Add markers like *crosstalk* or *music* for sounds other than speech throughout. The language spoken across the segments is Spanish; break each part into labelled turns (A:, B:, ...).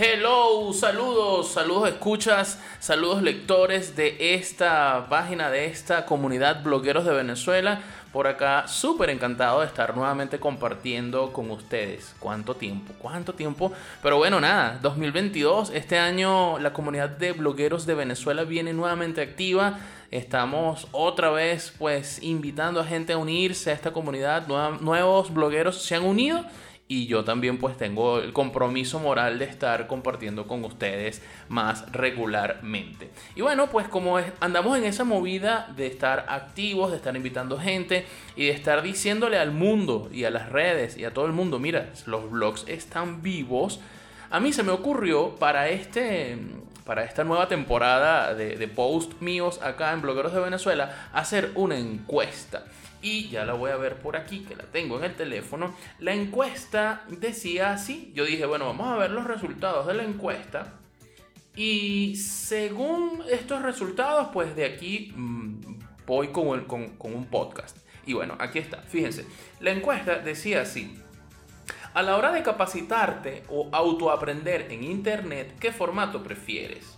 A: Hello, saludos, saludos escuchas, saludos lectores de esta página, de esta comunidad blogueros de Venezuela. Por acá, súper encantado de estar nuevamente compartiendo con ustedes. ¿Cuánto tiempo? ¿Cuánto tiempo? Pero bueno, nada, 2022, este año la comunidad de blogueros de Venezuela viene nuevamente activa. Estamos otra vez pues invitando a gente a unirse a esta comunidad. Nuevos blogueros se han unido y yo también pues tengo el compromiso moral de estar compartiendo con ustedes más regularmente. Y bueno, pues como andamos en esa movida de estar activos, de estar invitando gente y de estar diciéndole al mundo y a las redes y a todo el mundo, mira, los blogs están vivos. A mí se me ocurrió para este para esta nueva temporada de, de post míos acá en Blogueros de Venezuela hacer una encuesta y ya la voy a ver por aquí, que la tengo en el teléfono. La encuesta decía así. Yo dije, bueno, vamos a ver los resultados de la encuesta. Y según estos resultados, pues de aquí mm, voy con, con, con un podcast. Y bueno, aquí está, fíjense. La encuesta decía así. A la hora de capacitarte o autoaprender en Internet, ¿qué formato prefieres?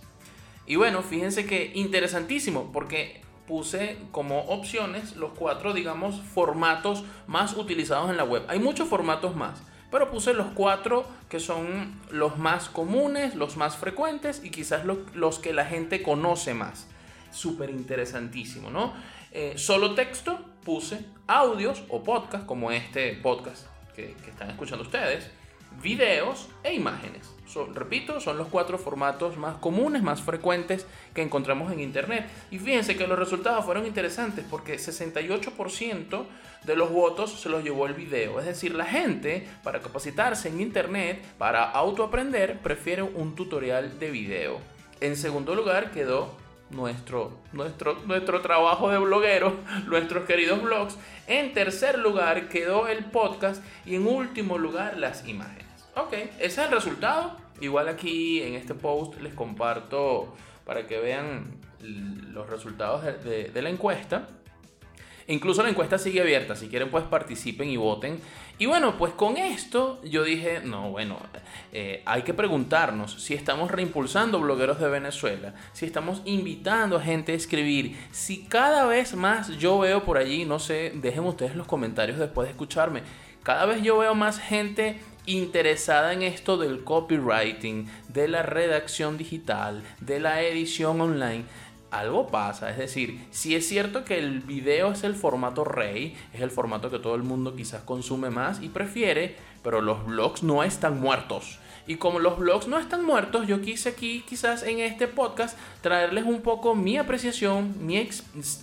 A: Y bueno, fíjense que interesantísimo, porque puse como opciones los cuatro, digamos, formatos más utilizados en la web. Hay muchos formatos más, pero puse los cuatro que son los más comunes, los más frecuentes y quizás los, que la gente conoce más. Súper interesantísimo, ¿no? Eh, solo texto, puse audios o podcast, como este podcast que, que están escuchando ustedes, videos e imágenes repito, son los cuatro formatos más comunes, más frecuentes que encontramos en Internet. Y fíjense que los resultados fueron interesantes porque 68% de los votos se los llevó el video. Es decir, la gente para capacitarse en Internet, para autoaprender, prefiere un tutorial de video. En segundo lugar quedó nuestro, nuestro, nuestro trabajo de bloguero, *laughs* nuestros queridos blogs. En tercer lugar quedó el podcast y en último lugar las imágenes. Ok, ese es el resultado. Igual aquí en este post les comparto para que vean los resultados de, la encuesta. Incluso la encuesta sigue abierta, si quieren pues participen y voten. Y bueno, pues con esto yo dije, no, bueno, eh, hay que preguntarnos si estamos reimpulsando blogueros de Venezuela, si estamos invitando a gente a escribir, si cada vez más yo veo por allí, no sé, dejen ustedes los comentarios después de escucharme, cada vez yo veo más gente interesada en esto del copywriting, de la redacción digital, de la edición online, algo pasa. Es decir, si es cierto que el video es el formato rey, es el formato que todo el mundo quizás consume más y prefiere, pero los blogs no están muertos. Y como los blogs no están muertos, yo quise aquí quizás en este podcast traerles un poco mi apreciación, mi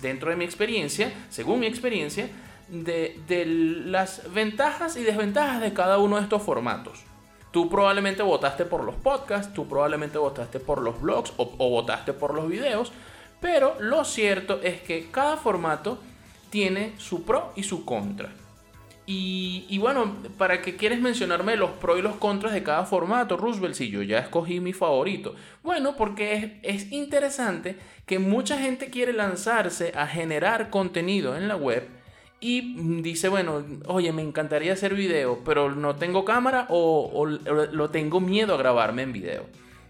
A: dentro de mi experiencia, según mi experiencia, de, las ventajas y desventajas de cada uno de estos formatos. Tú probablemente votaste por los podcasts, tú probablemente votaste por los blogs o, votaste por los videos, pero lo cierto es que cada formato tiene su pro y su contra. Y, bueno, ¿para qué quieres mencionarme los pros y los contras de cada formato, Roosevelt? Si yo ya escogí mi favorito. Bueno, porque es, es interesante que mucha gente quiere lanzarse a generar contenido en la web y dice, bueno, oye, me encantaría hacer video, pero no tengo cámara o, lo tengo miedo a grabarme en video.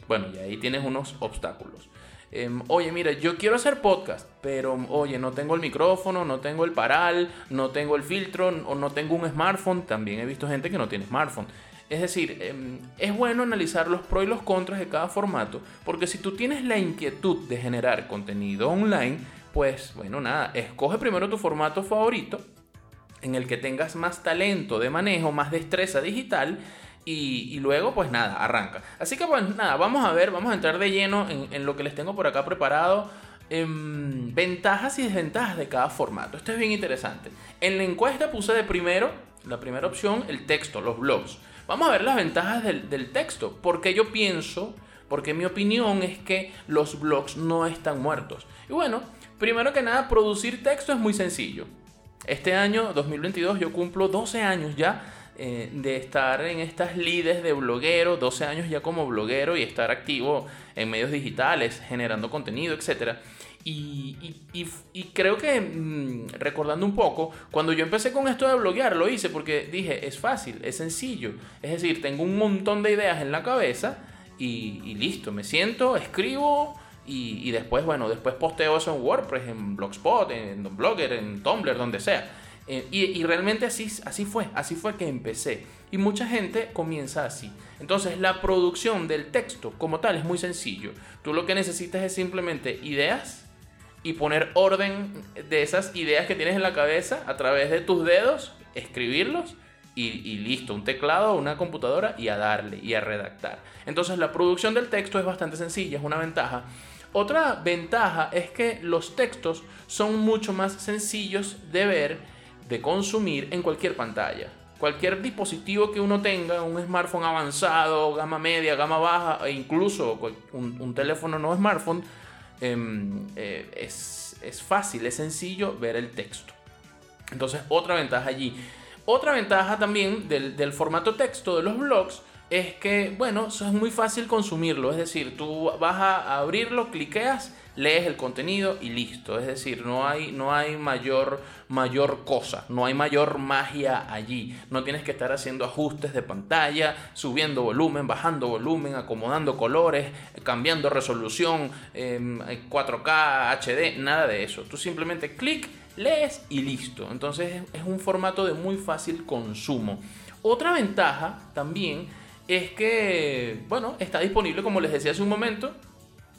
A: Bueno, y ahí tienes unos obstáculos. Em, oye, mira, yo quiero hacer podcast, pero oye, no tengo el micrófono, no tengo el paral, no tengo el filtro o no tengo un smartphone. También he visto gente que no tiene smartphone. Es decir, em, es bueno analizar los pros y los contras de cada formato, porque si tú tienes la inquietud de generar contenido online, pues bueno, nada, escoge primero tu formato favorito en el que tengas más talento de manejo, más destreza digital y, luego pues nada, arranca. Así que pues nada, vamos a ver, vamos a entrar de lleno en, lo que les tengo por acá preparado. Em, ventajas y desventajas de cada formato. Esto es bien interesante. En la encuesta puse de primero, la primera opción, el texto, los blogs. Vamos a ver las ventajas del, del texto. Porque yo pienso, porque mi opinión es que los blogs no están muertos. Y bueno, Primero que nada, producir texto es muy sencillo. Este año, 2022, yo cumplo 12 años ya eh, de estar en estas lides de bloguero, 12 años ya como bloguero y estar activo en medios digitales, generando contenido, etc. Y, creo que, mm, recordando un poco, cuando yo empecé con esto de bloguear, lo hice porque dije, es fácil, es sencillo. Es decir, tengo un montón de ideas en la cabeza y, listo, me siento, escribo y, después, bueno, después posteo eso en WordPress, en Blogspot, en Blogger, en Tumblr, donde sea. Eh, y, realmente así, así fue, así fue que empecé. Y mucha gente comienza así. Entonces la producción del texto como tal es muy sencillo. Tú lo que necesitas es simplemente ideas y poner orden de esas ideas que tienes en la cabeza a través de tus dedos, escribirlos y, listo, un teclado, una computadora y a darle y a redactar. Entonces la producción del texto es bastante sencilla, es una ventaja. Otra ventaja es que los textos son mucho más sencillos de ver, de consumir en cualquier pantalla. Cualquier dispositivo que uno tenga, un smartphone avanzado, gama media, gama baja, e incluso un, teléfono no smartphone, em, eh, es, es fácil, es sencillo ver el texto. Entonces, otra ventaja allí. Otra ventaja también del, formato texto de los blogs es que, bueno, es muy fácil consumirlo. Es decir, tú vas a abrirlo, cliqueas, lees el contenido y listo. Es decir, no hay, no hay mayor, mayor cosa, no hay mayor magia allí. No tienes que estar haciendo ajustes de pantalla, subiendo volumen, bajando volumen, acomodando colores, cambiando resolución, 4K, em, HD, nada de eso. Tú simplemente clic lees y listo. Entonces es un formato de muy fácil consumo. Otra ventaja también es que, bueno, está disponible, como les decía hace un momento,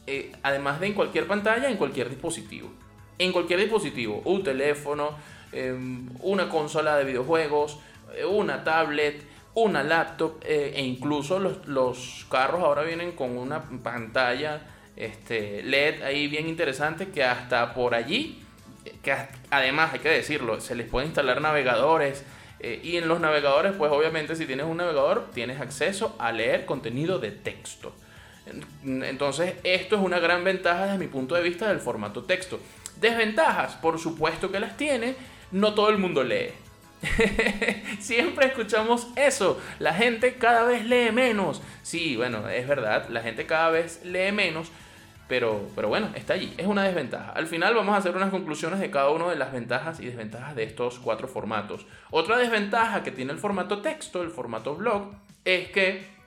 A: eh, además de en cualquier pantalla, en cualquier dispositivo. En cualquier dispositivo, un teléfono, em, una consola de videojuegos, eh, una tablet, una laptop eh, e incluso los, los, carros ahora vienen con una pantalla este, LED ahí bien interesante que hasta por allí que además hay que decirlo, se les puede instalar navegadores eh, y en los navegadores, pues obviamente si tienes un navegador, tienes acceso a leer contenido de texto. Entonces, esto es una gran ventaja desde mi punto de vista del formato texto. Desventajas, por supuesto que las tiene, no todo el mundo lee. *laughs* Siempre escuchamos eso. La gente cada vez lee menos. Sí, bueno, es verdad, la gente cada vez lee menos, pero, pero bueno, está allí. Es una desventaja. Al final vamos a hacer unas conclusiones de cada una de las ventajas y desventajas de estos cuatro formatos. Otra desventaja que tiene el formato texto, el formato blog, es que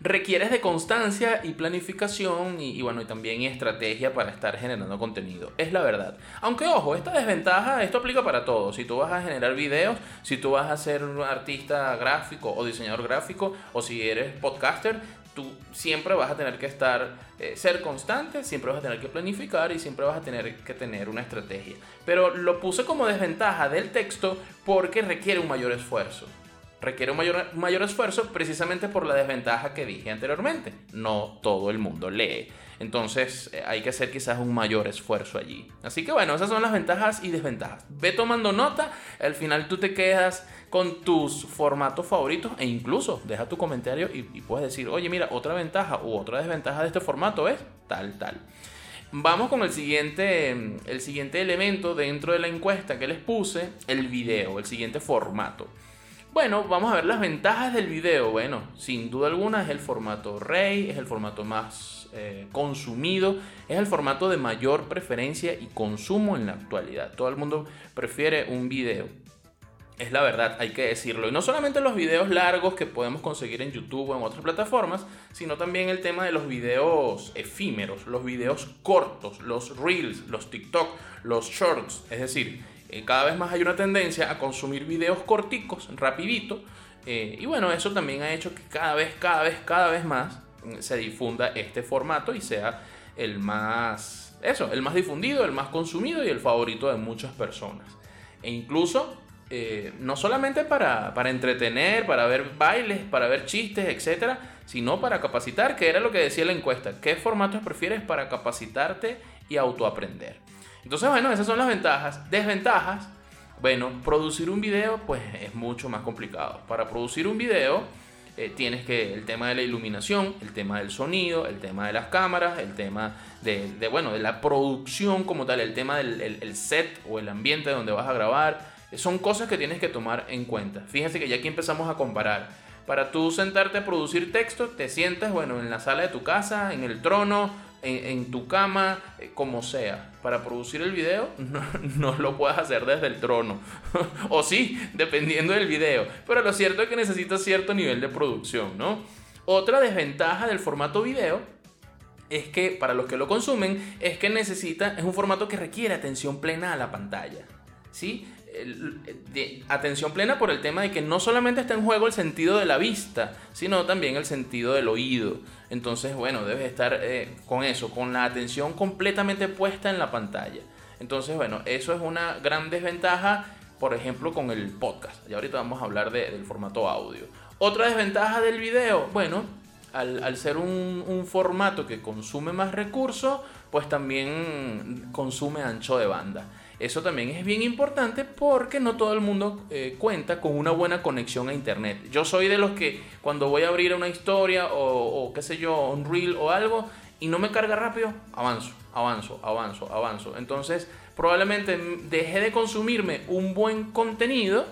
A: requieres de constancia y planificación y, bueno, y también estrategia para estar generando contenido. Es la verdad. Aunque ojo, esta desventaja, esto aplica para todo. Si tú vas a generar videos, si tú vas a ser un artista gráfico o diseñador gráfico, o si eres podcaster, tú siempre vas a tener que estar, eh, ser constante, siempre vas a tener que planificar y siempre vas a tener que tener una estrategia. Pero lo puse como desventaja del texto porque requiere un mayor esfuerzo. Requiere un mayor, mayor esfuerzo precisamente por la desventaja que dije anteriormente. No todo el mundo lee. Entonces eh, hay que hacer quizás un mayor esfuerzo allí. Así que bueno, esas son las ventajas y desventajas. Ve tomando nota, al final tú te quedas con tus formatos favoritos e incluso deja tu comentario y, puedes decir, oye mira, otra ventaja u otra desventaja de este formato es tal, tal. Vamos con el siguiente, el siguiente elemento dentro de la encuesta que les puse, el video, el siguiente formato. Bueno, vamos a ver las ventajas del video. Bueno, sin duda alguna es el formato rey, es el formato más eh, consumido, es el formato de mayor preferencia y consumo en la actualidad. Todo el mundo prefiere un video. Es la verdad, hay que decirlo. Y no solamente los videos largos que podemos conseguir en YouTube o en otras plataformas, sino también el tema de los videos efímeros, los videos cortos, los reels, los TikTok, los shorts. Es decir, eh, cada vez más hay una tendencia a consumir videos corticos, rapidito. Eh, y bueno, eso también ha hecho que cada vez, cada vez, cada vez más se difunda este formato y sea el más, eso, el más difundido, el más consumido y el favorito de muchas personas. E incluso, eh, no solamente para, para, entretener, para ver bailes, para ver chistes, etcétera, sino para capacitar, que era lo que decía la encuesta. ¿Qué formatos prefieres para capacitarte y autoaprender? Entonces, bueno, esas son las ventajas. Desventajas, bueno, producir un video, pues es mucho más complicado. Para producir un video, eh, tienes que el tema de la iluminación, el tema del sonido, el tema de las cámaras, el tema de, bueno, de la producción como tal, el tema del el, set o el ambiente donde vas a grabar, son cosas que tienes que tomar en cuenta. Fíjense que ya aquí empezamos a comparar. Para tú sentarte a producir texto, te sientas, bueno, en la sala de tu casa, en el trono, en, tu cama, eh, como sea. Para producir el video *laughs* no, lo puedes hacer desde el trono. *laughs* o sí, dependiendo del video. Pero lo cierto es que necesitas cierto nivel de producción, ¿no? Otra desventaja del formato video es que para los que lo consumen es que necesita, es un formato que requiere atención plena a la pantalla. ¿Sí? De atención plena por el tema de que no solamente está en juego el sentido de la vista, sino también el sentido del oído. Entonces, bueno, debes estar eh, con eso, con la atención completamente puesta en la pantalla. Entonces, bueno, eso es una gran desventaja, por ejemplo, con el podcast. Y ahorita vamos a hablar del formato audio. Otra desventaja del video, bueno, al, ser un, un, formato que consume más recursos, pues también consume ancho de banda. Eso también es bien importante porque no todo el mundo eh, cuenta con una buena conexión a internet. Yo soy de los que cuando voy a abrir una historia o, o qué sé yo, un reel o algo y no me carga rápido, avanzo, avanzo, avanzo, avanzo. Entonces probablemente dejé de consumirme un buen contenido,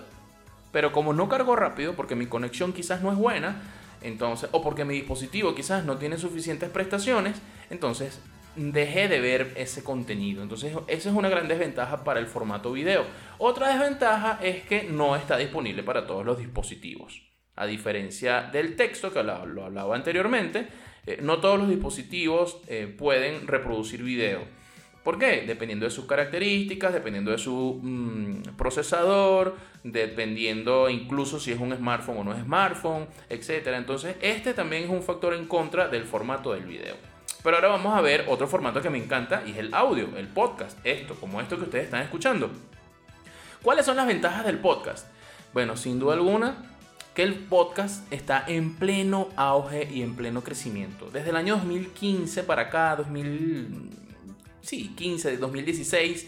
A: pero como no cargo rápido porque mi conexión quizás no es buena, entonces, o porque mi dispositivo quizás no tiene suficientes prestaciones, entonces dejé de ver ese contenido. Entonces, esa es una gran desventaja para el formato video. Otra desventaja es que no está disponible para todos los dispositivos. A diferencia del texto que lo hablaba anteriormente, eh, no todos los dispositivos eh, pueden reproducir video. ¿Por qué? Dependiendo de sus características, dependiendo de su mm, procesador, dependiendo incluso si es un smartphone o no es smartphone, etc. Entonces, este también es un factor en contra del formato del video. Pero ahora vamos a ver otro formato que me encanta y es el audio, el podcast. Esto, como esto que ustedes están escuchando. ¿Cuáles son las ventajas del podcast? Bueno, sin duda alguna, que el podcast está en pleno auge y en pleno crecimiento. Desde el año 2015 para acá, 2000, sí, 15, 2016,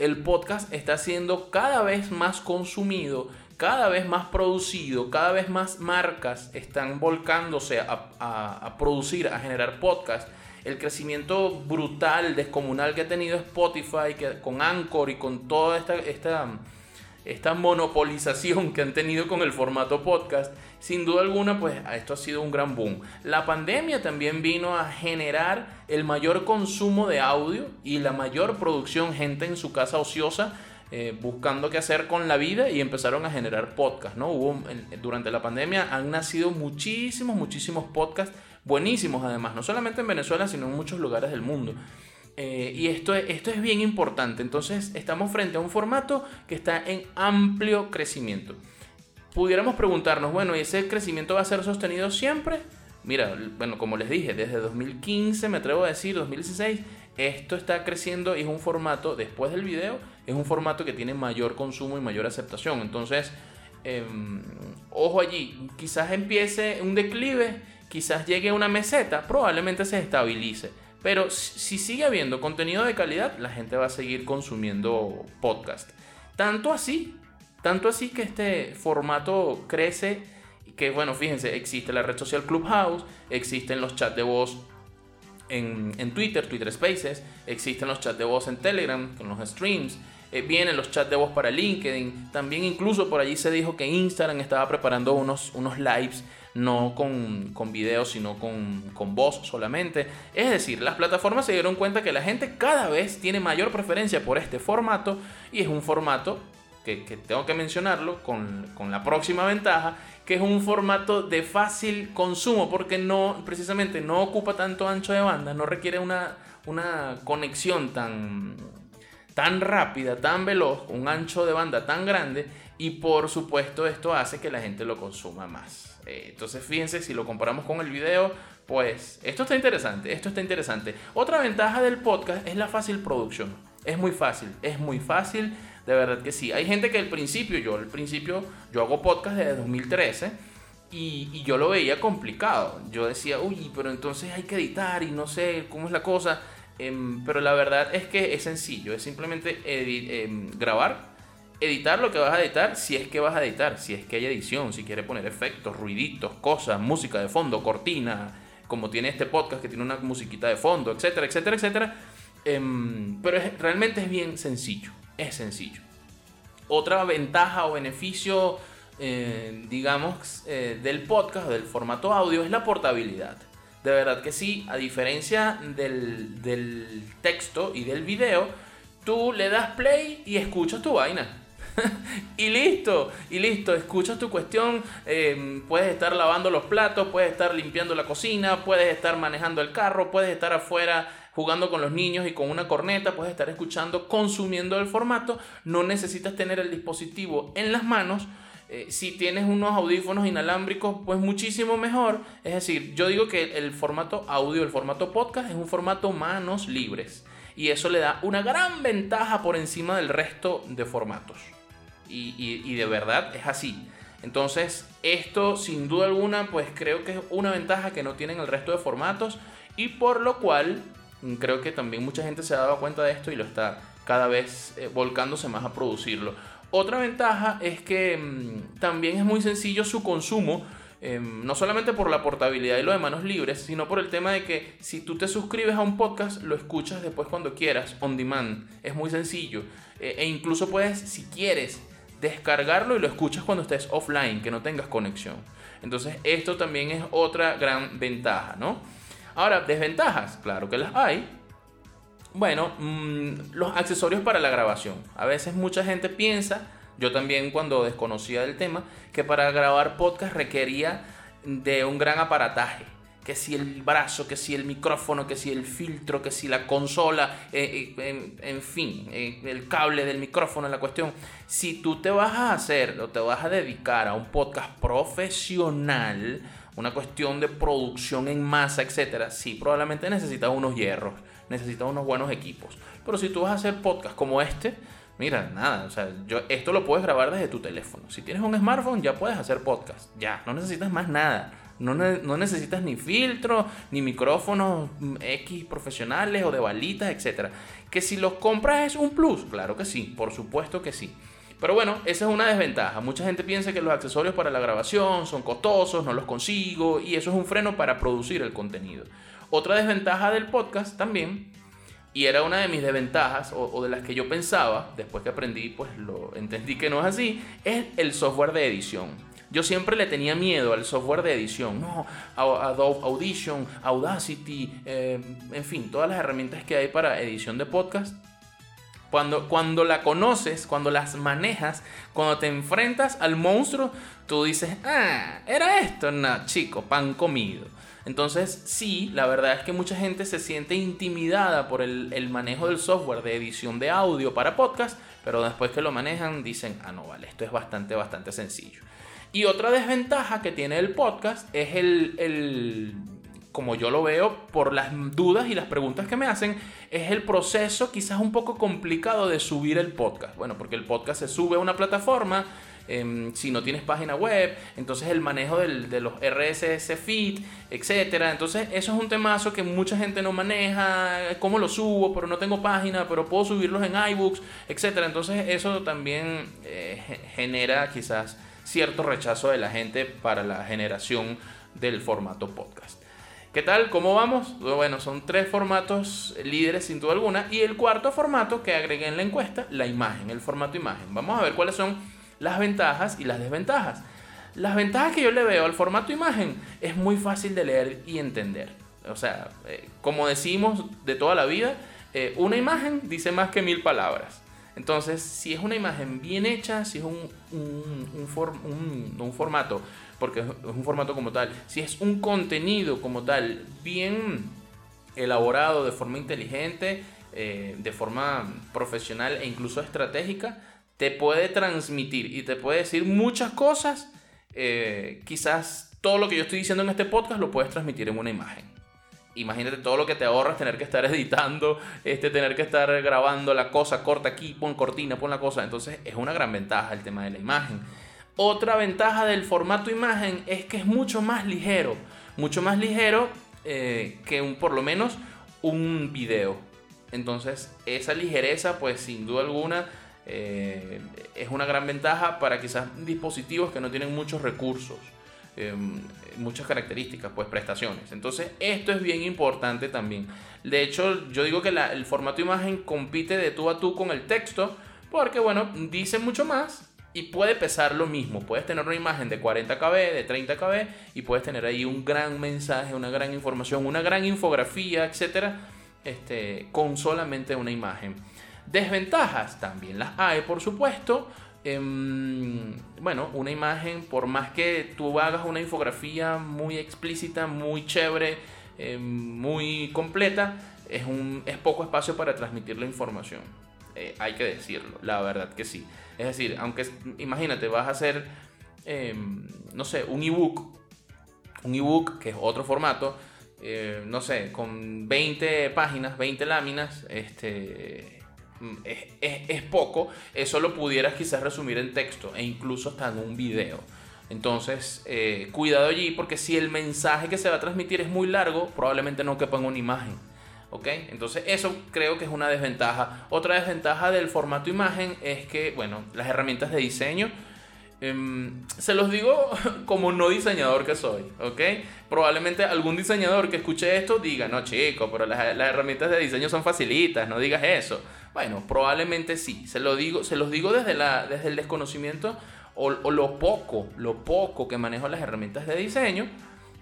A: el podcast está siendo cada vez más consumido, cada vez más producido, cada vez más marcas están volcándose a, a producir, a generar podcasts el crecimiento brutal, descomunal que ha tenido Spotify que, con Anchor y con toda esta, esta, esta monopolización que han tenido con el formato podcast, sin duda alguna, pues esto ha sido un gran boom. La pandemia también vino a generar el mayor consumo de audio y la mayor producción, gente en su casa ociosa. Eh, buscando qué hacer con la vida y empezaron a generar podcasts, ¿no? Hubo, durante la pandemia han nacido muchísimos, muchísimos podcasts buenísimos además, no solamente en Venezuela, sino en muchos lugares del mundo. Eh, y esto, esto es bien importante. Entonces estamos frente a un formato que está en amplio crecimiento. Pudiéramos preguntarnos, bueno, ¿y ese crecimiento va a ser sostenido siempre? Mira, bueno, como les dije, desde 2015, me atrevo a decir, 2016, esto está creciendo y es un formato, después del video, es un formato que tiene mayor consumo y mayor aceptación. Entonces, em, ojo allí, quizás empiece un declive quizás llegue una meseta, probablemente se estabilice. Pero si sigue habiendo contenido de calidad, la gente va a seguir consumiendo podcast. Tanto así, tanto así que este formato crece, que bueno, fíjense, existe la red social Clubhouse, existen los chats de voz en, en Twitter, Twitter Spaces, existen los chats de voz en Telegram, con los streams, eh, vienen los chats de voz para LinkedIn, también incluso por allí se dijo que Instagram estaba preparando unos, unos lives no con, con video, sino con, con, voz solamente. Es decir, las plataformas se dieron cuenta que la gente cada vez tiene mayor preferencia por este formato y es un formato que, que tengo que mencionarlo con, con, la próxima ventaja, que es un formato de fácil consumo porque no, precisamente no ocupa tanto ancho de banda, no requiere una, una conexión tan, tan rápida, tan veloz, un ancho de banda tan grande y por supuesto esto hace que la gente lo consuma más. Eh, entonces fíjense, si lo comparamos con el video, pues esto está interesante, esto está interesante. Otra ventaja del podcast es la fácil producción. Es muy fácil, es muy fácil, de verdad que sí. Hay gente que al principio, yo al principio, yo hago podcast desde 2013 y, y yo lo veía complicado. Yo decía, uy, pero entonces hay que editar y no sé cómo es la cosa. Em, pero la verdad es que es sencillo, es simplemente em, grabar editar lo que vas a editar si es que vas a editar, si es que hay edición, si quieres poner efectos, ruiditos, cosas, música de fondo, cortina, como tiene este podcast que tiene una musiquita de fondo, etcétera, etcétera, etcétera. Em, pero realmente es bien sencillo, es sencillo. Otra ventaja o beneficio, eh, digamos, eh, del podcast, del formato audio, es la portabilidad. De verdad que sí, a diferencia del, del texto y del video, tú le das play y escuchas tu vaina. *laughs* y listo, y listo, escuchas tu cuestión, em, puedes estar lavando los platos, puedes estar limpiando la cocina, puedes estar manejando el carro, puedes estar afuera jugando con los niños y con una corneta, puedes estar escuchando, consumiendo el formato, no necesitas tener el dispositivo en las manos. Eh, si tienes unos audífonos inalámbricos, pues muchísimo mejor. Es decir, yo digo que el formato audio, el formato podcast, es un formato manos libres. Y eso le da una gran ventaja por encima del resto de formatos. Y, de verdad es así. Entonces, esto sin duda alguna, pues creo que es una ventaja que no tienen el resto de formatos. Y por lo cual, creo que también mucha gente se ha dado cuenta de esto y lo está cada vez eh, volcándose más a producirlo. Otra ventaja es que mm, también es muy sencillo su consumo Em, no solamente por la portabilidad y lo de manos libres, sino por el tema de que si tú te suscribes a un podcast, lo escuchas después cuando quieras, on demand. Es muy sencillo. E, e incluso puedes, si quieres, descargarlo y lo escuchas cuando estés offline, que no tengas conexión. Entonces, esto también es otra gran ventaja, ¿no? Ahora, desventajas, claro que las hay. Bueno, mm, los accesorios para la grabación. A veces mucha gente piensa yo también cuando desconocía del tema, que para grabar podcast requería de un gran aparataje. Que si el brazo, que si el micrófono, que si el filtro, que si la consola, eh, eh, en, fin, eh, el cable del micrófono, la cuestión. Si tú te vas a hacer o te vas a dedicar a un podcast profesional, una cuestión de producción en masa, etcétera, sí, probablemente necesitas unos hierros, necesitas unos buenos equipos. Pero si tú vas a hacer podcast como este, Mira, nada, o sea, yo, esto lo puedes grabar desde tu teléfono. Si tienes un smartphone ya puedes hacer podcast, ya, no necesitas más nada. No, necesitas ni filtro, ni micrófonos mm, X profesionales o de balitas, etc. Que si los compras es un plus, claro que sí, por supuesto que sí. Pero bueno, esa es una desventaja. Mucha gente piensa que los accesorios para la grabación son costosos, no los consigo, y eso es un freno para producir el contenido. Otra desventaja del podcast también y era una de mis desventajas, o, de las que yo pensaba, después que aprendí, pues lo entendí que no es así, es el software de edición. Yo siempre le tenía miedo al software de edición, no, Adobe Audition, Audacity, eh, en fin, todas las herramientas que hay para edición de podcast. Cuando, cuando la conoces, cuando las manejas, cuando te enfrentas al monstruo, tú dices, ah, era esto, no, chico, pan comido. Entonces, sí, la verdad es que mucha gente se siente intimidada por el, manejo del software de edición de audio para podcast, pero después que lo manejan dicen, ah, no, vale, esto es bastante, bastante sencillo. Y otra desventaja que tiene el podcast es el, el como yo lo veo, por las dudas y las preguntas que me hacen, es el proceso quizás un poco complicado de subir el podcast. Bueno, porque el podcast se sube a una plataforma, Em, si no tienes página web, entonces el manejo de los RSS feed, etcétera. Entonces, eso es un temazo que mucha gente no maneja, cómo lo subo, pero no tengo página, pero puedo subirlos en iBooks, etcétera. Entonces, eso también eh, genera quizás cierto rechazo de la gente para la generación del formato podcast. ¿Qué tal? ¿Cómo vamos? Bueno, son tres formatos líderes sin duda alguna. Y el cuarto formato que agregué en la encuesta, la imagen, el formato imagen. Vamos a ver cuáles son las ventajas y las desventajas. Las ventajas que yo le veo al formato imagen es muy fácil de leer y entender. O sea, eh, como decimos de toda la vida, eh, una imagen dice más que mil palabras. Entonces, si es una imagen bien hecha, si es un, un, un, formato, porque es un formato como tal, si es un contenido como tal, bien elaborado de forma inteligente, eh, de forma profesional e incluso estratégica, te puede transmitir y te puede decir muchas cosas. Eh, quizás todo lo que yo estoy diciendo en este podcast lo puedes transmitir en una imagen. Imagínate todo lo que te ahorras tener que estar *laughs* editando, este, tener que estar grabando la cosa, corta aquí, pon cortina, pon la cosa. Entonces es una gran ventaja el tema de la imagen. Otra ventaja del formato imagen es que es mucho más ligero. Mucho más ligero eh, que un, por lo menos un video. Entonces esa ligereza pues sin duda alguna eh, es una gran ventaja para quizás dispositivos que no tienen muchos recursos, em, muchas características, pues prestaciones. Entonces esto es bien importante también. De hecho, yo digo que el formato imagen compite de tú a tú con el texto, porque bueno, dice mucho más y puede pesar lo mismo. Puedes tener una imagen de 40 KB, de 30 KB y puedes tener ahí un gran mensaje, una gran información, una gran infografía, etcétera, este, con solamente una imagen. Desventajas también las hay, por supuesto. Em, bueno, una imagen, por más que tú hagas una infografía muy explícita, muy chévere, em, muy completa, es, un, es poco espacio para transmitir la información. Eh, hay que decirlo, la verdad que sí. Es decir, aunque imagínate, vas a hacer, em, no sé, un ebook, un ebook que es otro formato, eh, no sé, con 20 páginas, 20 láminas, este, mm, es, poco, eso lo pudieras quizás resumir en texto e incluso hasta en un video. Entonces, eh, cuidado allí porque si el mensaje que se va a transmitir es muy largo, probablemente no quepa en una imagen. ¿Ok? Entonces eso creo que es una desventaja. Otra desventaja del formato imagen es que, bueno, las herramientas de diseño, em, se los digo *laughs* como no diseñador que soy, ¿ok? Probablemente algún diseñador que escuche esto diga, no chico, pero las, herramientas de diseño son facilitas, no digas eso. Bueno, probablemente sí, se, lo digo, se los digo desde, la, desde el desconocimiento o, lo poco, lo poco que manejo las herramientas de diseño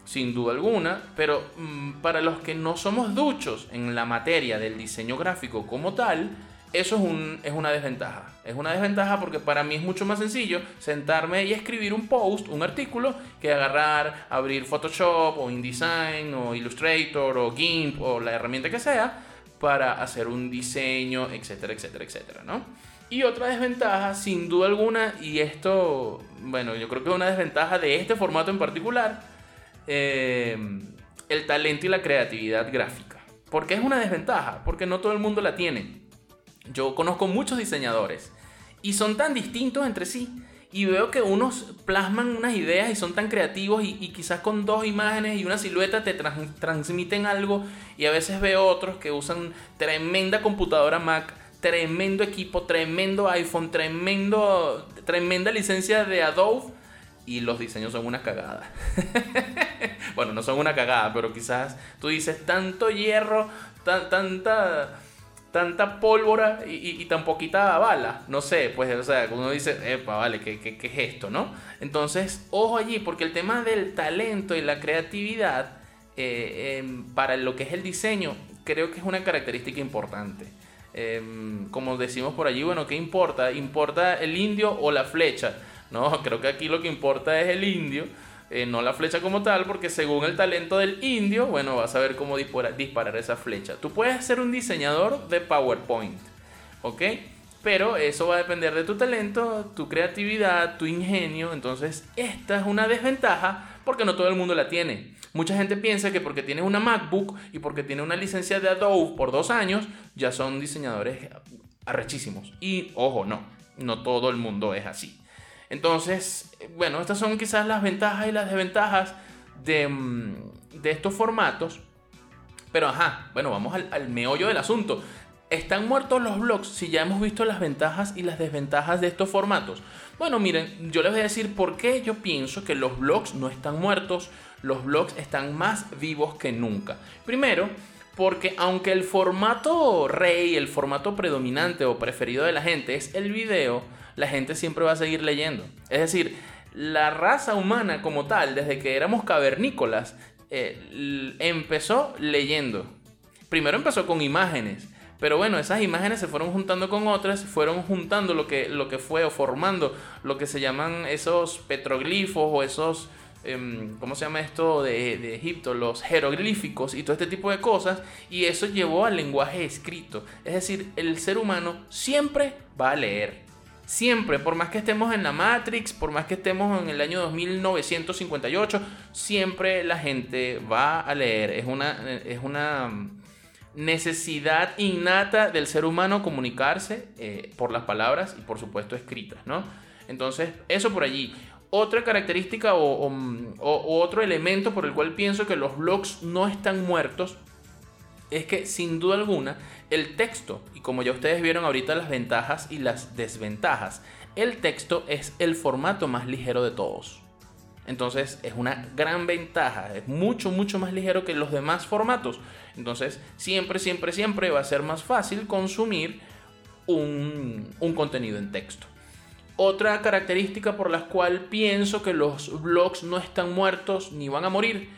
A: sin duda alguna, pero mm, para los que no somos duchos en la materia del diseño gráfico como tal, eso es, un, es una desventaja. Es una desventaja porque para mí es mucho más sencillo sentarme y escribir un post, un artículo, que agarrar, abrir Photoshop o InDesign o Illustrator o GIMP o la herramienta que sea para hacer un diseño, etcétera, etcétera, etcétera, ¿no? Y otra desventaja, sin duda alguna, y esto, bueno, yo creo que es una desventaja de este formato en particular, eh, el talento y la creatividad gráfica. porque es una desventaja? Porque no todo el mundo la tiene. Yo conozco muchos diseñadores y son tan distintos entre sí. Y veo que unos plasman unas ideas y son tan creativos y, quizás con dos imágenes y una silueta te transmiten algo. Y a veces veo otros que usan tremenda computadora Mac, tremendo equipo, tremendo iPhone, tremendo, tremenda licencia de Adobe y los diseños son una cagada. *laughs* bueno, no son una cagada, pero quizás tú dices tanto hierro, tanta, tanta pólvora y, tan poquita bala. No sé, pues, o sea, uno dice, epa, vale, ¿qué, es esto, no? Entonces, ojo allí, porque el tema del talento y la creatividad eh, em, para lo que es el diseño, creo que es una característica importante. Em, como decimos por allí, bueno, ¿qué importa? ¿Importa el indio o la flecha? No, *laughs* creo que aquí lo que importa es el indio, eh, no la flecha como tal, porque según el talento del indio, bueno, vas a ver cómo disparar, esa flecha. Tú puedes ser un diseñador de PowerPoint, ¿ok? Pero eso va a depender de tu talento, tu creatividad, tu ingenio. Entonces, esta es una desventaja porque no todo el mundo la tiene. Mucha gente piensa que porque tienes una MacBook y porque tiene una licencia de Adobe por dos años, ya son diseñadores arrechísimos. Y ojo, no, no todo el mundo es así. Entonces, bueno, estas son quizás las ventajas y las desventajas de, mm, estos formatos. Pero ajá, bueno, vamos al, meollo del asunto. ¿Están muertos los blogs si ya hemos visto las ventajas y las desventajas de estos formatos? Bueno, miren, yo les voy a decir por qué yo pienso que los blogs no están muertos, los blogs están más vivos que nunca. Primero, porque aunque el formato rey, el formato predominante o preferido de la gente es el video, la gente siempre va a seguir leyendo. Es decir, la raza humana como tal, desde que éramos cavernícolas, eh, empezó leyendo. Primero empezó con imágenes, pero bueno, esas imágenes se fueron juntando con otras, fueron juntando lo que, lo que fue o formando lo que se llaman esos petroglifos o esos, em, ¿cómo se llama esto de, Egipto? Los jeroglíficos y todo este tipo de cosas. Y eso llevó al lenguaje escrito. Es decir, el ser humano siempre va a leer. Siempre, por más que estemos en la Matrix, por más que estemos en el año 2958, siempre la gente va a leer. Es una, es una necesidad innata del ser humano comunicarse eh, por las palabras y por supuesto escritas, ¿no? Entonces, eso por allí. Otra característica o, o otro elemento por el cual pienso que los blogs no están muertos es que sin duda alguna el texto, y como ya ustedes vieron ahorita las ventajas y las desventajas, el texto es el formato más ligero de todos. Entonces es una gran ventaja, es mucho, mucho más ligero que los demás formatos. Entonces siempre, siempre, siempre va a ser más fácil consumir un, un contenido en texto. Otra característica por la cual pienso que los blogs no están muertos ni van a morir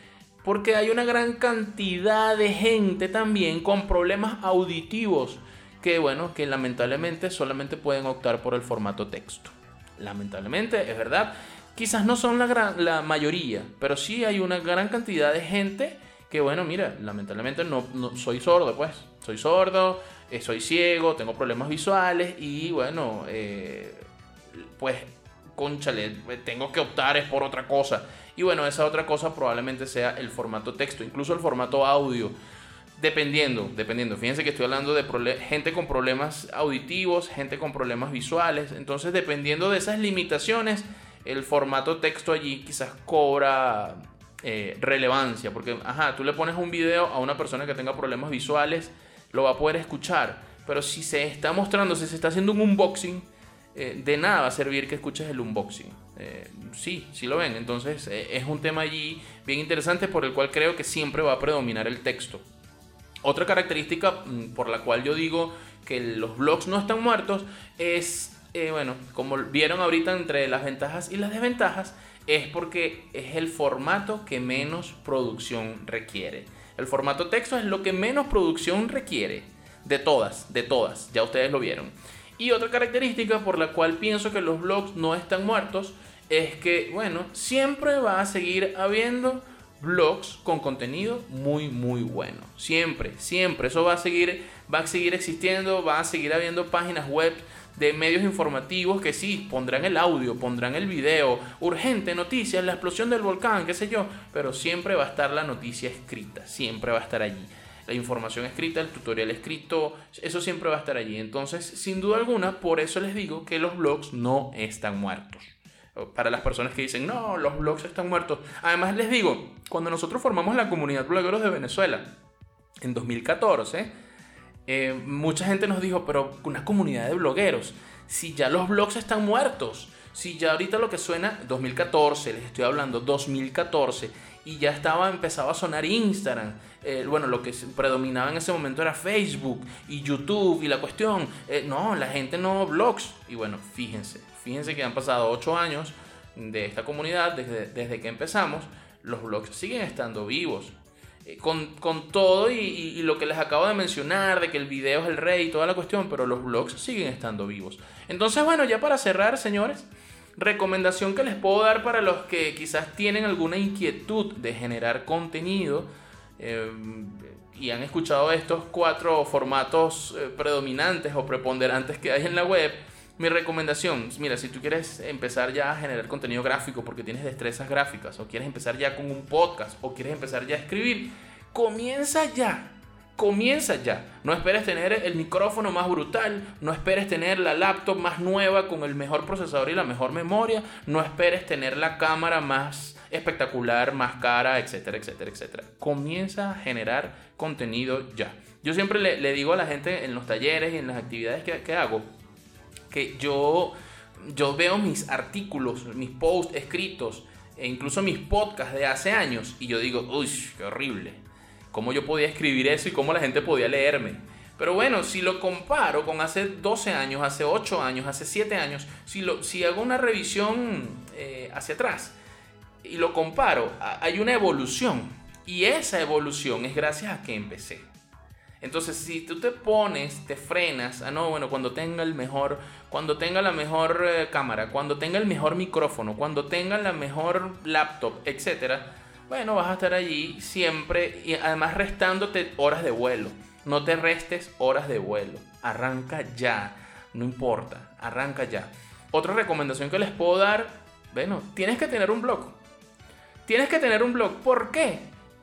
A: porque hay una gran cantidad de gente también con problemas auditivos que, bueno, que lamentablemente solamente pueden optar por el formato texto. lamentablemente, es verdad. Quizás no son la, gran, la mayoría, pero sí hay una gran cantidad de gente que, bueno, mira, lamentablemente no, soy sordo, pues. Soy sordo, eh, soy ciego, tengo problemas visuales y, bueno, eh, pues, conchale, tengo que optar es por otra cosa. Y bueno, esa otra cosa probablemente sea el formato texto, incluso el formato audio. Dependiendo, dependiendo. Fíjense que estoy hablando de gente con problemas auditivos, gente con problemas visuales. Entonces, dependiendo de esas limitaciones, el formato texto allí quizás cobra eh, relevancia. Porque, ajá, tú le pones un video a una persona que tenga problemas visuales, lo va a poder escuchar. Pero si se está mostrando, si se está haciendo un unboxing, eh, de nada va a servir que escuches el unboxing. Eh, sí, sí lo ven. Entonces, es un tema allí bien interesante por el cual creo que siempre va a predominar el texto. Otra característica mm, por la cual yo digo que los blogs no están muertos es, eh, bueno, como vieron ahorita entre las ventajas y las desventajas, es porque es el formato que menos producción requiere. El formato texto es lo que menos producción requiere. De todas, de todas, ya ustedes lo vieron. Y otra característica por la cual pienso que los blogs no están muertos es que, bueno, siempre va a seguir habiendo blogs con contenido muy muy bueno. Siempre, siempre. Eso va a seguir, va a seguir existiendo, va a seguir habiendo páginas web de medios informativos que sí, pondrán el audio, pondrán el video, urgente, noticias, la explosión del volcán, qué sé yo, pero siempre va a estar la noticia escrita, siempre va a estar allí. La información escrita, el tutorial escrito, eso siempre va a estar allí. Entonces, sin duda alguna, por eso les digo que los blogs no están muertos para las personas que dicen, no, los blogs están muertos. Además les digo, cuando nosotros formamos la comunidad blogueros de Venezuela, en 2014, eh, mucha gente nos dijo, pero una comunidad de blogueros, si ya los blogs están muertos, si ya ahorita lo que suena, 2014, les estoy hablando, 2014, y ya estaba, empezaba a sonar Instagram, eh, bueno, lo que predominaba en ese momento era Facebook y YouTube y la cuestión, eh, no, la gente no blogs, y bueno, fíjense, Fíjense que han pasado 8 años de esta comunidad, desde, que empezamos, los blogs siguen estando vivos. Eh, con, todo y, lo que les acabo de mencionar, de que el video es el rey y toda la cuestión, pero los blogs siguen estando vivos. Entonces, bueno, ya para cerrar, señores, recomendación que les puedo dar para los que quizás tienen alguna inquietud de generar contenido eh, y han escuchado estos cuatro formatos eh, predominantes o preponderantes que hay en la web mi recomendación, mira, si tú quieres empezar ya a generar contenido gráfico porque tienes destrezas gráficas, o quieres empezar ya con un podcast, o quieres empezar ya a escribir, comienza ya. Comienza ya. No esperes tener el micrófono más brutal, no esperes tener la laptop más nueva con el mejor procesador y la mejor memoria, no esperes tener la cámara más espectacular, más cara, etcétera, etcétera, etcétera. Comienza a generar contenido ya. Yo siempre le, digo a la gente en los talleres y en las actividades que, que hago, que yo, yo veo mis artículos, mis posts escritos, e incluso mis podcasts de hace años, y yo digo, uy, qué horrible. ¿Cómo yo podía escribir eso y cómo la gente podía leerme? Pero bueno, si lo comparo con hace 12 años, hace 8 años, hace 7 años, si, lo, si hago una revisión eh, hacia atrás y lo comparo, hay una evolución. Y esa evolución es gracias a que empecé. Entonces, si tú te pones, te frenas, ah, no, bueno, cuando tenga el mejor, cuando tenga la mejor eh, cámara, cuando tenga el mejor micrófono, cuando tenga la mejor laptop, etcétera, bueno, vas a estar allí siempre y además restándote horas de vuelo. No te restes horas de vuelo. Arranca ya. No importa, arranca ya. Otra recomendación que les puedo dar, bueno, tienes que tener un blog. Tienes que tener un blog. ¿Por qué?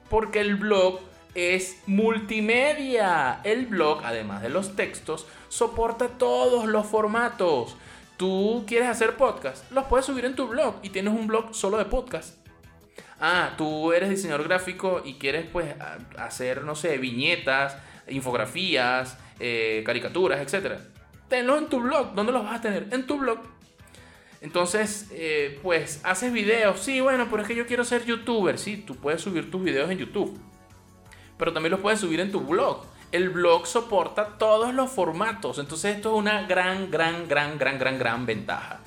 A: Porque el blog es multimedia. El blog, además de los textos, soporta todos los formatos. Tú quieres hacer podcast, los puedes subir en tu blog y tienes un blog solo de podcast. Ah, tú eres diseñador gráfico y quieres pues hacer, no sé, viñetas, infografías, eh, caricaturas, etc. Tenlo en tu blog. ¿Dónde los vas a tener? En tu blog. Entonces, eh, pues haces videos. Sí, bueno, pero es que yo quiero ser youtuber. Sí, tú puedes subir tus videos en YouTube pero también los puedes subir en tu blog. El blog soporta todos los formatos, entonces esto es una gran, gran, gran, gran, gran, gran ventaja.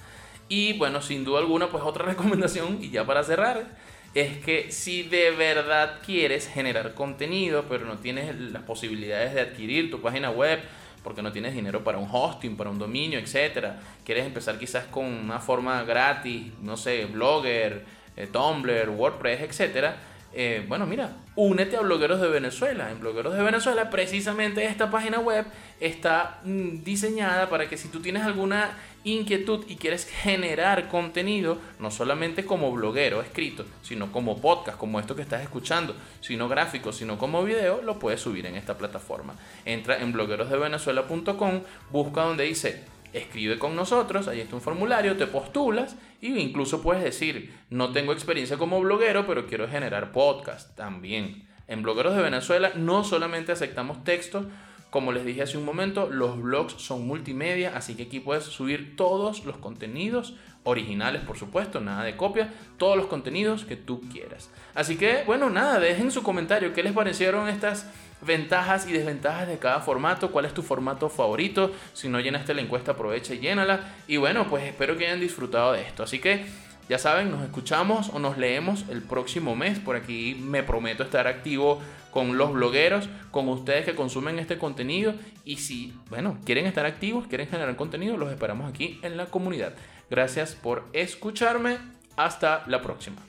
A: Y bueno, sin duda alguna, pues otra *laughs* recomendación, y ya para cerrar, es que si de verdad quieres generar contenido, pero no tienes las posibilidades de adquirir tu página web, porque no tienes dinero para un hosting, para un dominio, etcétera. Quieres empezar quizás con una forma gratis, no sé, Blogger, eh, Tumblr, WordPress, etcétera eh, bueno, mira, únete a Blogueros de Venezuela. En Blogueros de Venezuela, precisamente esta página web está mm, diseñada para que si tú tienes alguna inquietud y quieres generar contenido, no solamente como bloguero escrito, sino como podcast, como esto que estás escuchando, sino gráfico, sino como video, lo puedes subir en esta plataforma. Entra en bloguerosdevenezuela.com, busca donde dice escribe con nosotros, ahí está un formulario, te postulas e incluso puedes decir, no tengo experiencia como bloguero, pero quiero generar podcast también. En Blogueros de Venezuela no solamente aceptamos textos, como les dije hace un momento, los blogs son multimedia, así que aquí puedes subir todos los contenidos originales, por supuesto, nada de copia, todos los contenidos que tú quieras. Así que, bueno, nada, dejen su comentario, ¿qué les parecieron estas ventajas y desventajas de cada formato, cuál es tu formato favorito. Si no llenaste la encuesta, aprovecha y llénala. Y bueno, pues espero que hayan disfrutado de esto. Así que ya saben, nos escuchamos o nos leemos el próximo mes. Por aquí me prometo estar activo con los blogueros, con ustedes que consumen este contenido. Y si, bueno, quieren estar activos, quieren generar contenido, los esperamos aquí en la comunidad. Gracias por escucharme. Hasta la próxima.